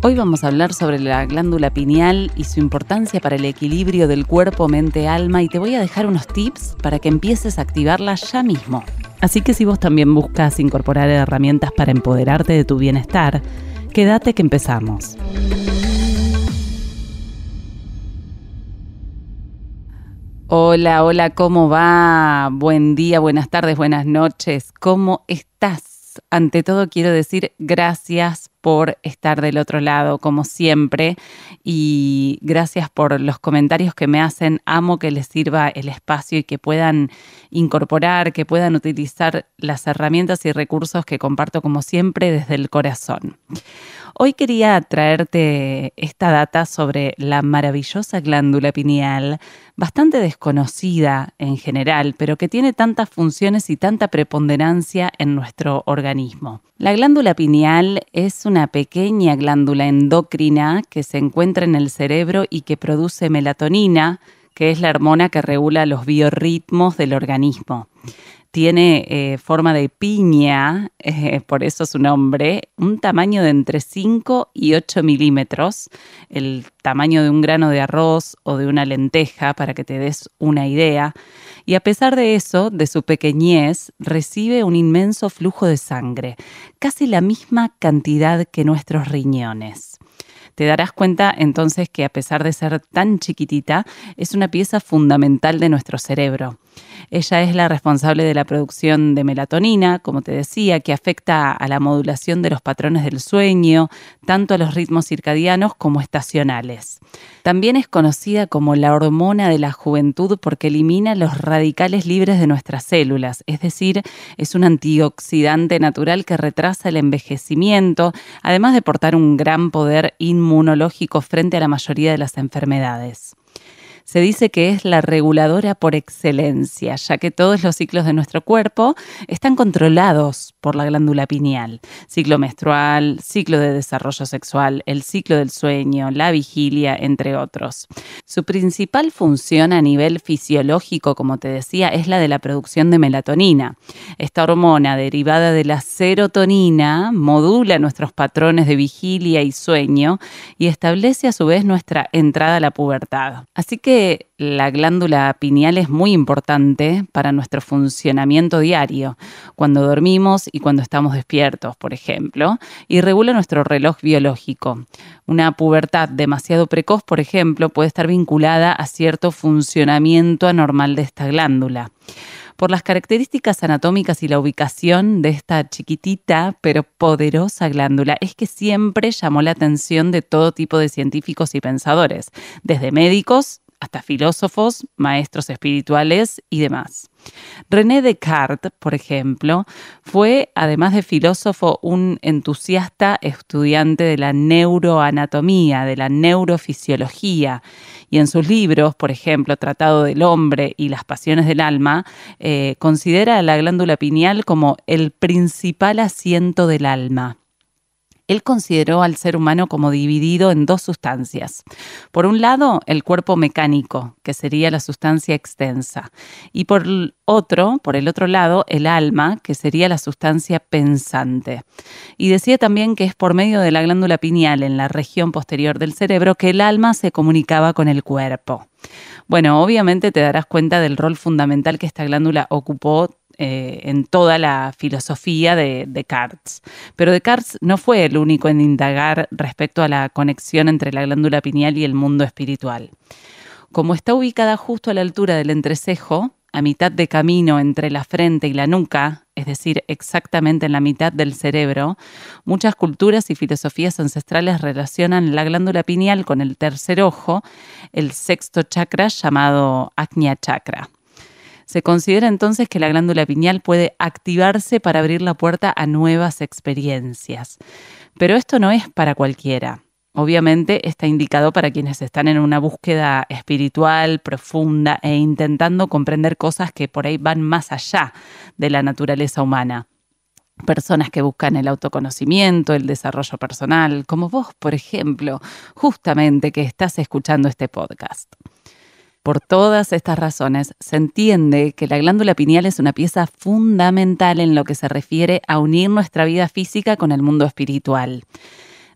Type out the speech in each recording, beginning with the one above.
Hoy vamos a hablar sobre la glándula pineal y su importancia para el equilibrio del cuerpo, mente, alma y te voy a dejar unos tips para que empieces a activarla ya mismo. Así que si vos también buscas incorporar herramientas para empoderarte de tu bienestar, quédate que empezamos. Hola, hola, ¿cómo va? Buen día, buenas tardes, buenas noches. ¿Cómo estás? ante todo quiero decir gracias por estar del otro lado, como siempre, y gracias por los comentarios que me hacen. Amo que les sirva el espacio y que puedan incorporar, que puedan utilizar las herramientas y recursos que comparto como siempre desde el corazón. Hoy quería traerte esta data sobre la maravillosa glándula pineal, bastante desconocida en general, pero que tiene tantas funciones y tanta preponderancia en nuestro organismo. La glándula pineal es una pequeña glándula endocrina que se encuentra en el cerebro y que produce melatonina, que es la hormona que regula los biorritmos del organismo tiene eh, forma de piña, eh, por eso su nombre, un tamaño de entre 5 y 8 milímetros, el tamaño de un grano de arroz o de una lenteja, para que te des una idea. Y a pesar de eso, de su pequeñez, recibe un inmenso flujo de sangre, casi la misma cantidad que nuestros riñones. Te darás cuenta entonces que a pesar de ser tan chiquitita, es una pieza fundamental de nuestro cerebro. Ella es la responsable de la producción de melatonina, como te decía, que afecta a la modulación de los patrones del sueño, tanto a los ritmos circadianos como estacionales. También es conocida como la hormona de la juventud porque elimina los radicales libres de nuestras células, es decir, es un antioxidante natural que retrasa el envejecimiento, además de portar un gran poder inmunológico frente a la mayoría de las enfermedades se dice que es la reguladora por excelencia, ya que todos los ciclos de nuestro cuerpo están controlados por la glándula pineal. Ciclo menstrual, ciclo de desarrollo sexual, el ciclo del sueño, la vigilia, entre otros. Su principal función a nivel fisiológico, como te decía, es la de la producción de melatonina. Esta hormona derivada de la serotonina modula nuestros patrones de vigilia y sueño y establece a su vez nuestra entrada a la pubertad. Así que la glándula pineal es muy importante para nuestro funcionamiento diario, cuando dormimos y cuando estamos despiertos, por ejemplo, y regula nuestro reloj biológico. Una pubertad demasiado precoz, por ejemplo, puede estar vinculada a cierto funcionamiento anormal de esta glándula por las características anatómicas y la ubicación de esta chiquitita pero poderosa glándula, es que siempre llamó la atención de todo tipo de científicos y pensadores, desde médicos hasta filósofos, maestros espirituales y demás. René Descartes, por ejemplo, fue, además de filósofo, un entusiasta estudiante de la neuroanatomía, de la neurofisiología, y en sus libros, por ejemplo, Tratado del Hombre y las Pasiones del Alma, eh, considera la glándula pineal como el principal asiento del alma él consideró al ser humano como dividido en dos sustancias. Por un lado, el cuerpo mecánico, que sería la sustancia extensa, y por otro, por el otro lado, el alma, que sería la sustancia pensante. Y decía también que es por medio de la glándula pineal en la región posterior del cerebro que el alma se comunicaba con el cuerpo. Bueno, obviamente te darás cuenta del rol fundamental que esta glándula ocupó eh, en toda la filosofía de Descartes. Pero Descartes no fue el único en indagar respecto a la conexión entre la glándula pineal y el mundo espiritual. Como está ubicada justo a la altura del entrecejo, a mitad de camino entre la frente y la nuca, es decir, exactamente en la mitad del cerebro, muchas culturas y filosofías ancestrales relacionan la glándula pineal con el tercer ojo, el sexto chakra llamado Agnya Chakra. Se considera entonces que la glándula pineal puede activarse para abrir la puerta a nuevas experiencias. Pero esto no es para cualquiera. Obviamente está indicado para quienes están en una búsqueda espiritual profunda e intentando comprender cosas que por ahí van más allá de la naturaleza humana. Personas que buscan el autoconocimiento, el desarrollo personal, como vos, por ejemplo, justamente que estás escuchando este podcast. Por todas estas razones, se entiende que la glándula pineal es una pieza fundamental en lo que se refiere a unir nuestra vida física con el mundo espiritual.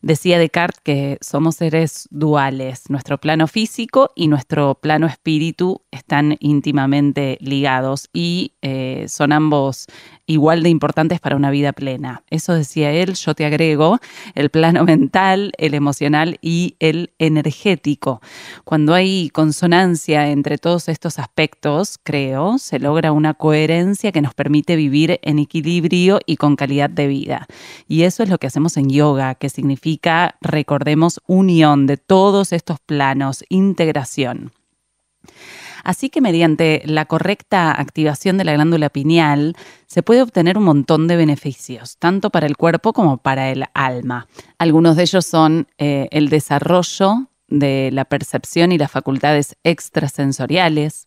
Decía Descartes que somos seres duales, nuestro plano físico y nuestro plano espíritu están íntimamente ligados y eh, son ambos igual de importantes para una vida plena. Eso decía él, yo te agrego el plano mental, el emocional y el energético. Cuando hay consonancia entre todos estos aspectos, creo, se logra una coherencia que nos permite vivir en equilibrio y con calidad de vida. Y eso es lo que hacemos en yoga, que significa, recordemos, unión de todos estos planos, integración. Así que mediante la correcta activación de la glándula pineal se puede obtener un montón de beneficios, tanto para el cuerpo como para el alma. Algunos de ellos son eh, el desarrollo de la percepción y las facultades extrasensoriales,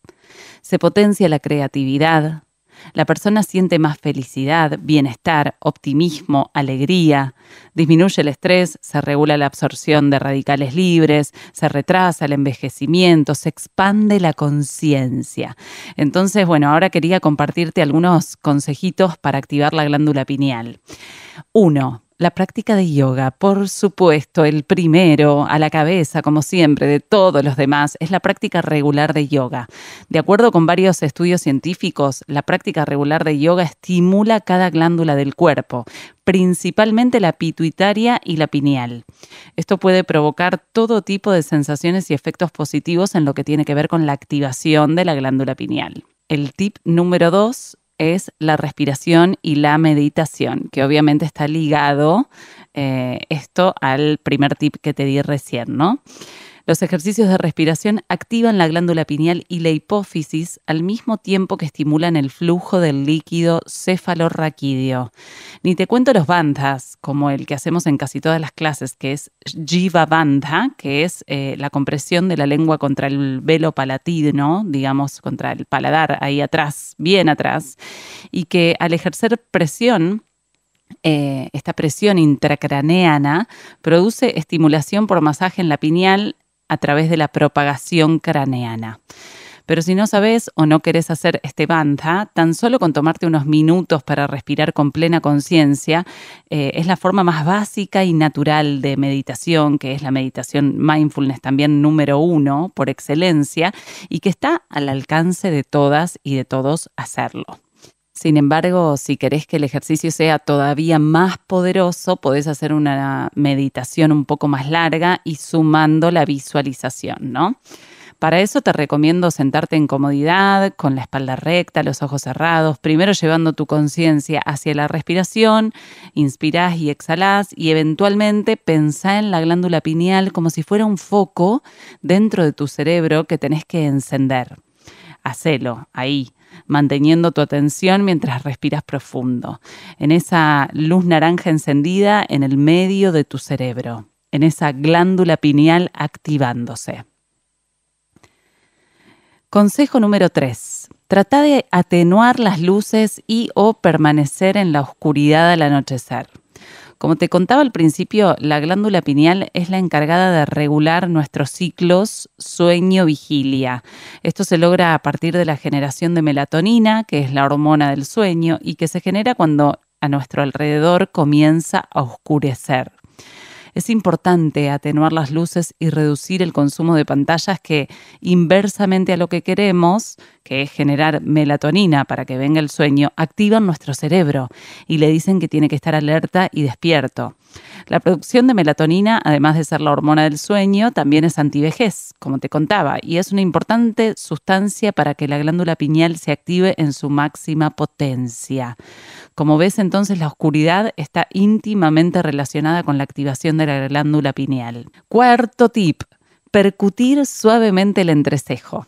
se potencia la creatividad, la persona siente más felicidad, bienestar, optimismo, alegría, disminuye el estrés, se regula la absorción de radicales libres, se retrasa el envejecimiento, se expande la conciencia. Entonces, bueno, ahora quería compartirte algunos consejitos para activar la glándula pineal. Uno, la práctica de yoga, por supuesto, el primero a la cabeza, como siempre, de todos los demás, es la práctica regular de yoga. De acuerdo con varios estudios científicos, la práctica regular de yoga estimula cada glándula del cuerpo, principalmente la pituitaria y la pineal. Esto puede provocar todo tipo de sensaciones y efectos positivos en lo que tiene que ver con la activación de la glándula pineal. El tip número dos es la respiración y la meditación, que obviamente está ligado eh, esto al primer tip que te di recién, ¿no? Los ejercicios de respiración activan la glándula pineal y la hipófisis al mismo tiempo que estimulan el flujo del líquido cefalorraquídeo. Ni te cuento los bandhas, como el que hacemos en casi todas las clases, que es Jiva Bandha, que es eh, la compresión de la lengua contra el velo palatino, digamos, contra el paladar ahí atrás, bien atrás, y que al ejercer presión eh, esta presión intracraneana produce estimulación por masaje en la pineal a través de la propagación craneana. Pero si no sabes o no querés hacer este bandha, tan solo con tomarte unos minutos para respirar con plena conciencia, eh, es la forma más básica y natural de meditación, que es la meditación mindfulness también número uno por excelencia, y que está al alcance de todas y de todos hacerlo. Sin embargo, si querés que el ejercicio sea todavía más poderoso, podés hacer una meditación un poco más larga y sumando la visualización, ¿no? Para eso te recomiendo sentarte en comodidad, con la espalda recta, los ojos cerrados, primero llevando tu conciencia hacia la respiración, inspirás y exhalás y eventualmente pensá en la glándula pineal como si fuera un foco dentro de tu cerebro que tenés que encender. Hacelo ahí, manteniendo tu atención mientras respiras profundo, en esa luz naranja encendida en el medio de tu cerebro, en esa glándula pineal activándose. Consejo número 3. Trata de atenuar las luces y o permanecer en la oscuridad al anochecer. Como te contaba al principio, la glándula pineal es la encargada de regular nuestros ciclos sueño-vigilia. Esto se logra a partir de la generación de melatonina, que es la hormona del sueño, y que se genera cuando a nuestro alrededor comienza a oscurecer. Es importante atenuar las luces y reducir el consumo de pantallas que, inversamente a lo que queremos, que es generar melatonina para que venga el sueño, activan nuestro cerebro y le dicen que tiene que estar alerta y despierto. La producción de melatonina, además de ser la hormona del sueño, también es antivejez, como te contaba, y es una importante sustancia para que la glándula pineal se active en su máxima potencia. Como ves, entonces la oscuridad está íntimamente relacionada con la activación de la glándula pineal. Cuarto tip, percutir suavemente el entrecejo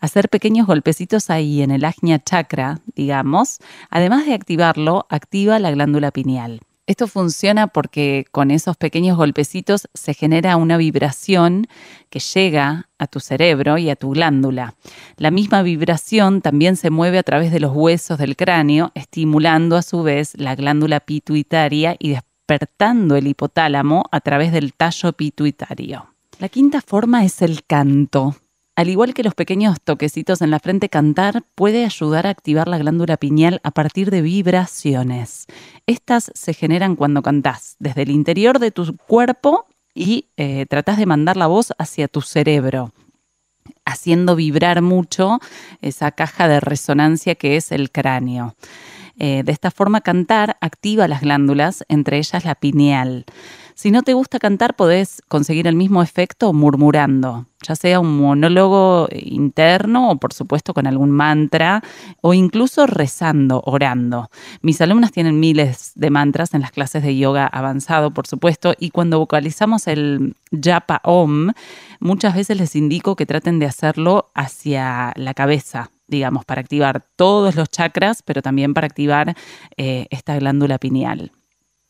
hacer pequeños golpecitos ahí en el ajna chakra, digamos, además de activarlo, activa la glándula pineal. Esto funciona porque con esos pequeños golpecitos se genera una vibración que llega a tu cerebro y a tu glándula. La misma vibración también se mueve a través de los huesos del cráneo, estimulando a su vez la glándula pituitaria y despertando el hipotálamo a través del tallo pituitario. La quinta forma es el canto. Al igual que los pequeños toquecitos en la frente, cantar puede ayudar a activar la glándula pineal a partir de vibraciones. Estas se generan cuando cantás desde el interior de tu cuerpo y eh, tratas de mandar la voz hacia tu cerebro, haciendo vibrar mucho esa caja de resonancia que es el cráneo. Eh, de esta forma, cantar activa las glándulas, entre ellas la pineal. Si no te gusta cantar, podés conseguir el mismo efecto murmurando, ya sea un monólogo interno o por supuesto con algún mantra o incluso rezando, orando. Mis alumnas tienen miles de mantras en las clases de yoga avanzado, por supuesto, y cuando vocalizamos el japa om, muchas veces les indico que traten de hacerlo hacia la cabeza, digamos, para activar todos los chakras, pero también para activar eh, esta glándula pineal.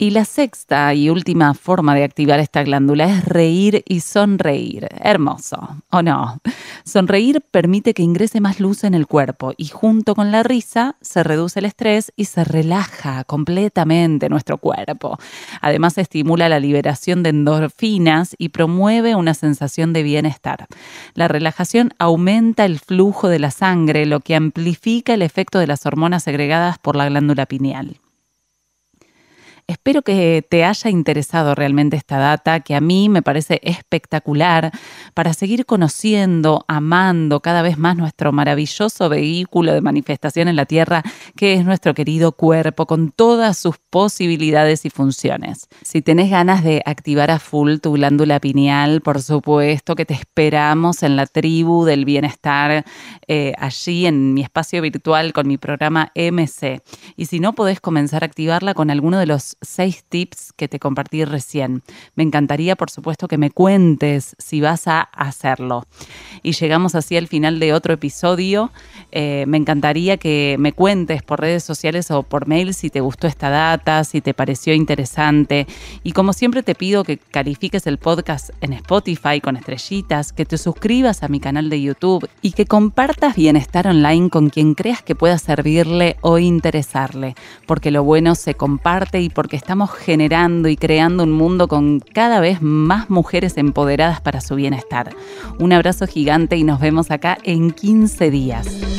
Y la sexta y última forma de activar esta glándula es reír y sonreír. Hermoso, ¿o no? Sonreír permite que ingrese más luz en el cuerpo y junto con la risa se reduce el estrés y se relaja completamente nuestro cuerpo. Además estimula la liberación de endorfinas y promueve una sensación de bienestar. La relajación aumenta el flujo de la sangre, lo que amplifica el efecto de las hormonas segregadas por la glándula pineal. Espero que te haya interesado realmente esta data, que a mí me parece espectacular para seguir conociendo, amando cada vez más nuestro maravilloso vehículo de manifestación en la Tierra, que es nuestro querido cuerpo, con todas sus posibilidades y funciones. Si tenés ganas de activar a full tu glándula pineal, por supuesto que te esperamos en la tribu del bienestar, eh, allí en mi espacio virtual con mi programa MC. Y si no, podés comenzar a activarla con alguno de los seis tips que te compartí recién. Me encantaría, por supuesto, que me cuentes si vas a hacerlo. Y llegamos así al final de otro episodio. Eh, me encantaría que me cuentes por redes sociales o por mail si te gustó esta data, si te pareció interesante. Y como siempre te pido que califiques el podcast en Spotify con estrellitas, que te suscribas a mi canal de YouTube y que compartas bienestar online con quien creas que pueda servirle o interesarle, porque lo bueno se comparte y porque estamos generando y creando un mundo con cada vez más mujeres empoderadas para su bienestar. Un abrazo gigante y nos vemos acá en 15 días.